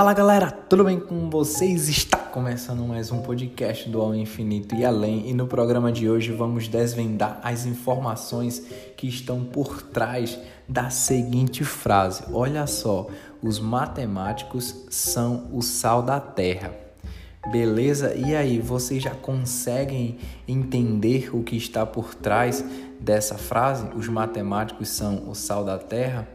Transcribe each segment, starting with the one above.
Fala galera, tudo bem com vocês? Está começando mais um podcast do Ao Infinito e Além e no programa de hoje vamos desvendar as informações que estão por trás da seguinte frase: Olha só, os matemáticos são o sal da terra. Beleza? E aí, vocês já conseguem entender o que está por trás dessa frase? Os matemáticos são o sal da terra?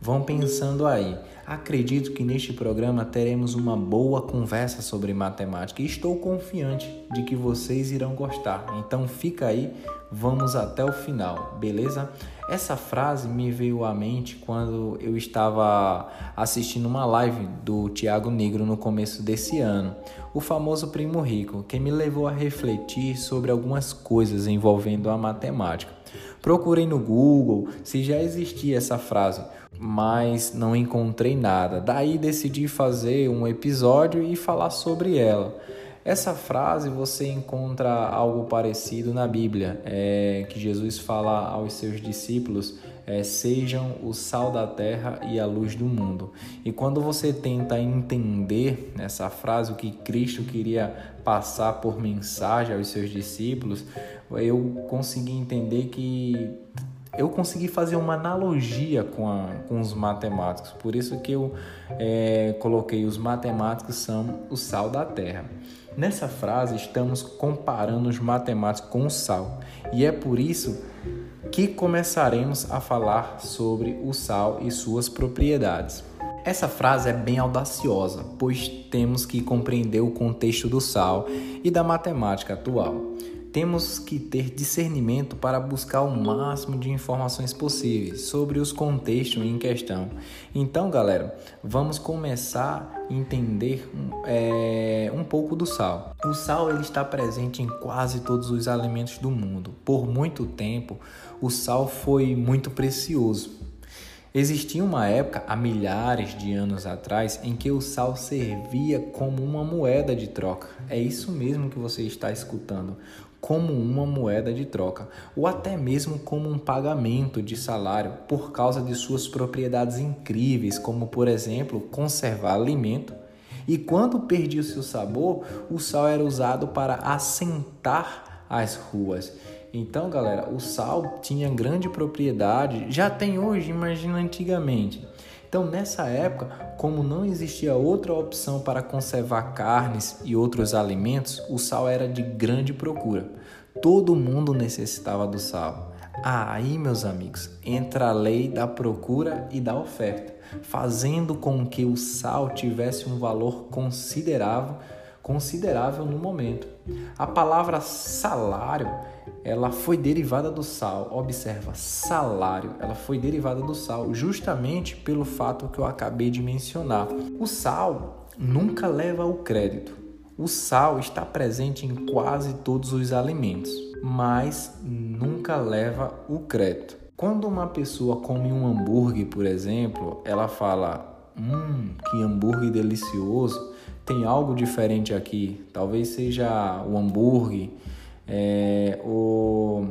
Vão pensando aí. Acredito que neste programa teremos uma boa conversa sobre matemática e estou confiante de que vocês irão gostar. Então fica aí, vamos até o final, beleza? Essa frase me veio à mente quando eu estava assistindo uma live do Tiago Negro no começo desse ano, o famoso Primo Rico, que me levou a refletir sobre algumas coisas envolvendo a matemática. Procurei no Google se já existia essa frase, mas não encontrei nada. Daí decidi fazer um episódio e falar sobre ela. Essa frase você encontra algo parecido na Bíblia, é, que Jesus fala aos seus discípulos: é, sejam o sal da terra e a luz do mundo. E quando você tenta entender essa frase, o que Cristo queria passar por mensagem aos seus discípulos, eu consegui entender que eu consegui fazer uma analogia com, a, com os matemáticos, por isso que eu é, coloquei os matemáticos são o sal da terra. Nessa frase estamos comparando os matemáticos com o sal, e é por isso que começaremos a falar sobre o sal e suas propriedades. Essa frase é bem audaciosa, pois temos que compreender o contexto do sal e da matemática atual temos que ter discernimento para buscar o máximo de informações possíveis sobre os contextos em questão. Então, galera, vamos começar a entender é, um pouco do sal. O sal ele está presente em quase todos os alimentos do mundo. Por muito tempo, o sal foi muito precioso. Existia uma época, há milhares de anos atrás, em que o sal servia como uma moeda de troca. É isso mesmo que você está escutando como uma moeda de troca, ou até mesmo como um pagamento de salário por causa de suas propriedades incríveis, como por exemplo conservar alimento. E quando perdia o seu sabor, o sal era usado para assentar as ruas. Então, galera, o sal tinha grande propriedade, já tem hoje, imagina antigamente. Então, nessa época, como não existia outra opção para conservar carnes e outros alimentos, o sal era de grande procura. Todo mundo necessitava do sal. Aí, meus amigos, entra a lei da procura e da oferta, fazendo com que o sal tivesse um valor considerável, considerável no momento. A palavra salário ela foi derivada do sal. Observa, salário, ela foi derivada do sal, justamente pelo fato que eu acabei de mencionar. O sal nunca leva ao crédito. O sal está presente em quase todos os alimentos, mas nunca leva o crédito. Quando uma pessoa come um hambúrguer, por exemplo, ela fala: Hum, que hambúrguer delicioso! Tem algo diferente aqui. Talvez seja o hambúrguer é, ou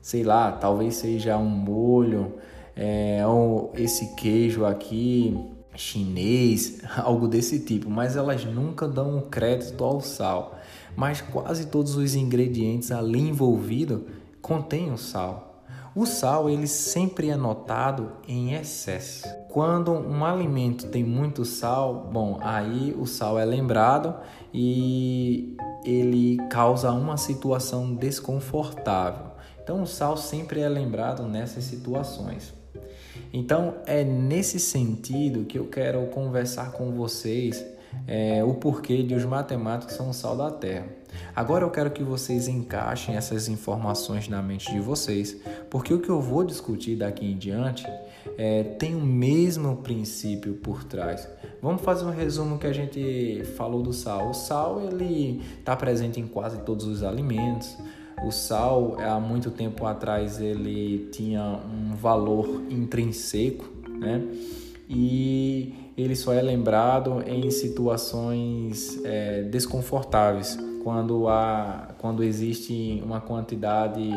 sei lá, talvez seja um molho, é, ou esse queijo aqui chinês, algo desse tipo, mas elas nunca dão um crédito ao sal. Mas quase todos os ingredientes ali envolvidos contêm o sal. O sal ele sempre é notado em excesso. Quando um alimento tem muito sal, bom, aí o sal é lembrado e ele causa uma situação desconfortável. Então o sal sempre é lembrado nessas situações. Então é nesse sentido que eu quero conversar com vocês é, o porquê de os matemáticos são o sal da terra. Agora eu quero que vocês encaixem essas informações na mente de vocês, porque o que eu vou discutir daqui em diante é, tem o mesmo princípio por trás. Vamos fazer um resumo que a gente falou do sal. O sal ele está presente em quase todos os alimentos. O sal, há muito tempo atrás, ele tinha um valor intrínseco, né? E ele só é lembrado em situações é, desconfortáveis, quando, há, quando existe uma quantidade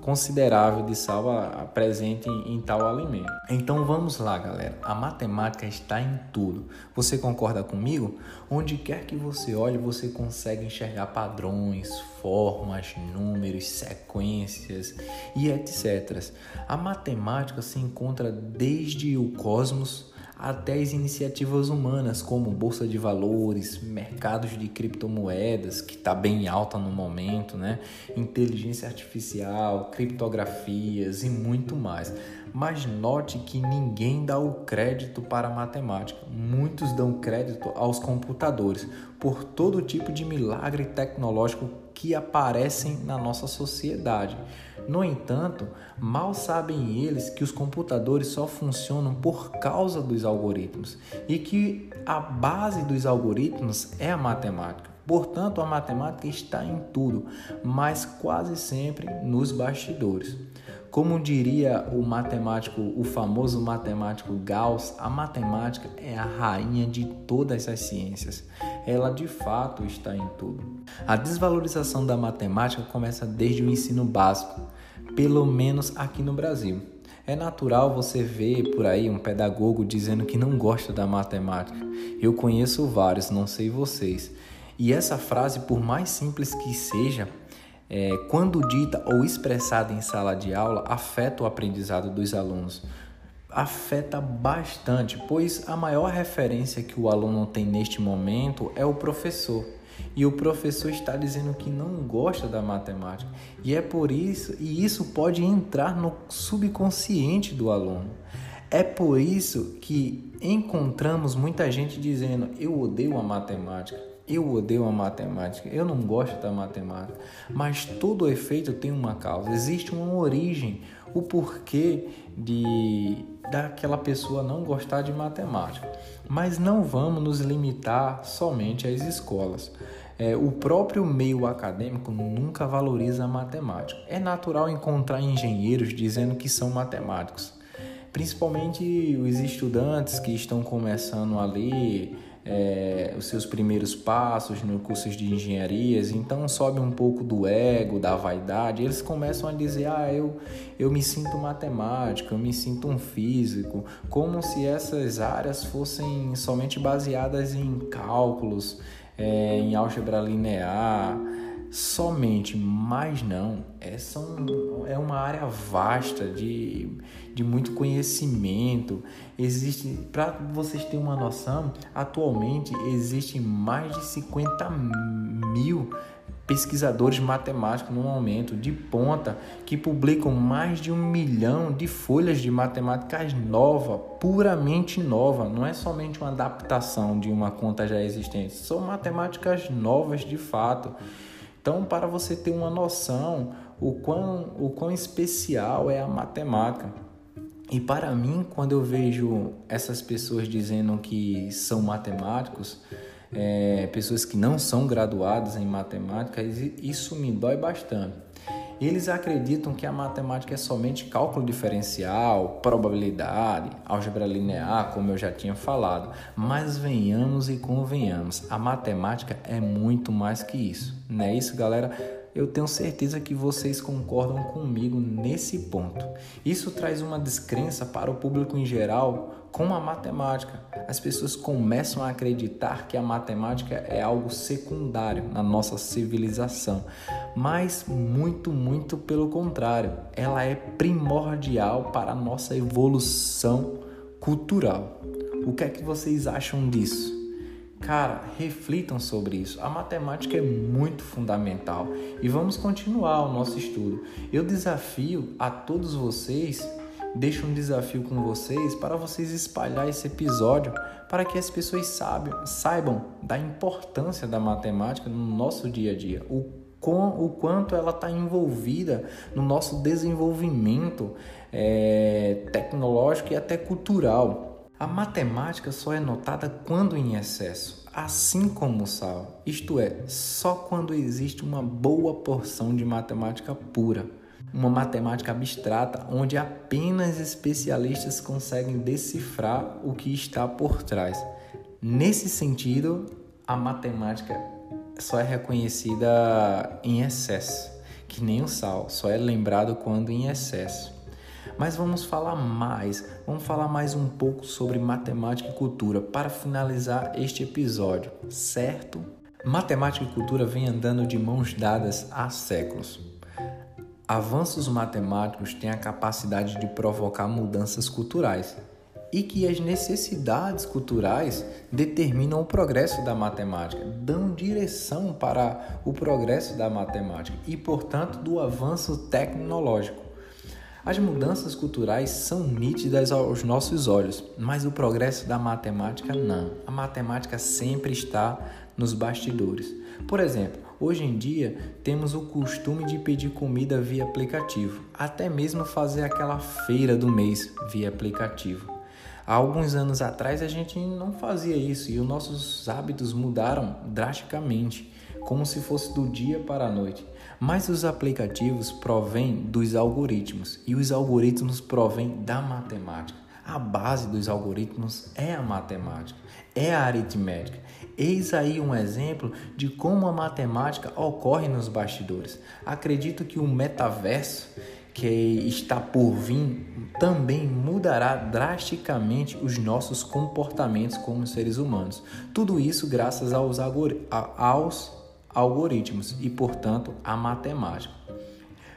considerável de sal presente em, em tal alimento. Então vamos lá, galera. A matemática está em tudo. Você concorda comigo? Onde quer que você olhe, você consegue enxergar padrões, formas, números, sequências e etc. A matemática se encontra desde o cosmos até as iniciativas humanas como bolsa de valores, mercados de criptomoedas, que está bem alta no momento, né? inteligência artificial, criptografias e muito mais. Mas note que ninguém dá o crédito para a matemática, muitos dão crédito aos computadores por todo tipo de milagre tecnológico que aparecem na nossa sociedade. No entanto, mal sabem eles que os computadores só funcionam por causa dos algoritmos e que a base dos algoritmos é a matemática. Portanto, a matemática está em tudo, mas quase sempre nos bastidores. Como diria o matemático, o famoso matemático Gauss, a matemática é a rainha de todas as ciências. Ela de fato está em tudo. A desvalorização da matemática começa desde o ensino básico pelo menos aqui no Brasil. É natural você ver por aí um pedagogo dizendo que não gosta da matemática. Eu conheço vários, não sei vocês. E essa frase, por mais simples que seja, é, quando dita ou expressada em sala de aula, afeta o aprendizado dos alunos. Afeta bastante, pois a maior referência que o aluno tem neste momento é o professor e o professor está dizendo que não gosta da matemática. E é por isso, e isso pode entrar no subconsciente do aluno. É por isso que encontramos muita gente dizendo: "Eu odeio a matemática". Eu odeio a matemática, eu não gosto da matemática, mas todo efeito tem uma causa, existe uma origem, o porquê de daquela pessoa não gostar de matemática. Mas não vamos nos limitar somente às escolas. É, o próprio meio acadêmico nunca valoriza a matemática. É natural encontrar engenheiros dizendo que são matemáticos, principalmente os estudantes que estão começando ali é, os seus primeiros passos no cursos de engenharias, então sobe um pouco do ego, da vaidade, eles começam a dizer: ah, eu, eu me sinto matemático, eu me sinto um físico, como se essas áreas fossem somente baseadas em cálculos, é, em álgebra linear somente, mas não. Essa é uma área vasta de, de muito conhecimento. Existe, para vocês terem uma noção, atualmente existem mais de 50 mil pesquisadores matemáticos no momento de ponta que publicam mais de um milhão de folhas de matemáticas nova, puramente nova. Não é somente uma adaptação de uma conta já existente, são matemáticas novas de fato. Então, para você ter uma noção o quão, o quão especial é a matemática. E para mim, quando eu vejo essas pessoas dizendo que são matemáticos, é, pessoas que não são graduadas em matemática, isso me dói bastante. Eles acreditam que a matemática é somente cálculo diferencial, probabilidade, álgebra linear, como eu já tinha falado. Mas venhamos e convenhamos, a matemática é muito mais que isso. Não é isso, galera? Eu tenho certeza que vocês concordam comigo nesse ponto. Isso traz uma descrença para o público em geral com a matemática. As pessoas começam a acreditar que a matemática é algo secundário na nossa civilização, mas muito, muito pelo contrário, ela é primordial para a nossa evolução cultural. O que é que vocês acham disso? Cara, reflitam sobre isso. A matemática é muito fundamental e vamos continuar o nosso estudo. Eu desafio a todos vocês, deixo um desafio com vocês para vocês espalhar esse episódio para que as pessoas saibam, saibam da importância da matemática no nosso dia a dia, o, com, o quanto ela está envolvida no nosso desenvolvimento é, tecnológico e até cultural. A matemática só é notada quando em excesso, assim como o sal, isto é, só quando existe uma boa porção de matemática pura, uma matemática abstrata onde apenas especialistas conseguem decifrar o que está por trás. Nesse sentido, a matemática só é reconhecida em excesso que nem o sal, só é lembrado quando em excesso. Mas vamos falar mais, vamos falar mais um pouco sobre matemática e cultura para finalizar este episódio, certo? Matemática e cultura vêm andando de mãos dadas há séculos. Avanços matemáticos têm a capacidade de provocar mudanças culturais e que as necessidades culturais determinam o progresso da matemática, dão direção para o progresso da matemática e, portanto, do avanço tecnológico. As mudanças culturais são nítidas aos nossos olhos, mas o progresso da matemática não. A matemática sempre está nos bastidores. Por exemplo, hoje em dia temos o costume de pedir comida via aplicativo, até mesmo fazer aquela feira do mês via aplicativo. Há alguns anos atrás a gente não fazia isso e os nossos hábitos mudaram drasticamente, como se fosse do dia para a noite. Mas os aplicativos provêm dos algoritmos e os algoritmos provêm da matemática. A base dos algoritmos é a matemática, é a aritmética. Eis aí um exemplo de como a matemática ocorre nos bastidores. Acredito que o metaverso que está por vir também mudará drasticamente os nossos comportamentos como seres humanos. Tudo isso graças aos, aos algoritmos e, portanto, à matemática.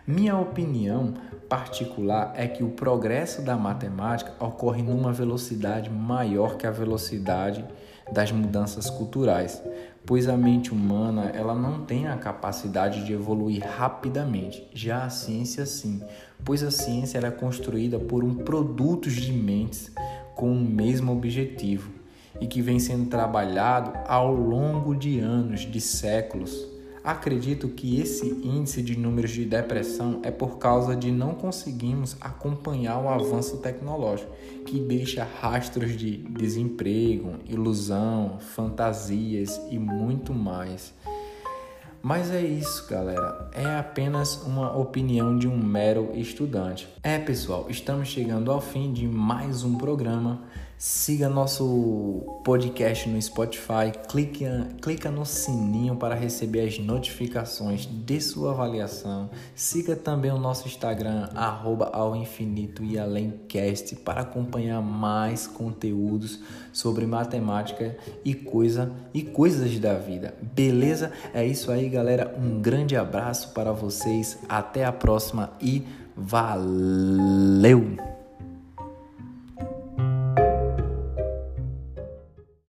Minha opinião particular é que o progresso da matemática ocorre numa velocidade maior que a velocidade das mudanças culturais, pois a mente humana ela não tem a capacidade de evoluir rapidamente. Já a ciência sim, pois a ciência é construída por um produtos de mentes com o mesmo objetivo e que vem sendo trabalhado ao longo de anos, de séculos. Acredito que esse índice de números de depressão é por causa de não conseguirmos acompanhar o avanço tecnológico, que deixa rastros de desemprego, ilusão, fantasias e muito mais. Mas é isso, galera. É apenas uma opinião de um mero estudante. É, pessoal, estamos chegando ao fim de mais um programa. Siga nosso podcast no Spotify, clica, clica no sininho para receber as notificações de sua avaliação. Siga também o nosso Instagram, arroba ao infinito e além cast, para acompanhar mais conteúdos sobre matemática e coisa e coisas da vida. Beleza? É isso aí, galera. Um grande abraço para vocês. Até a próxima e valeu!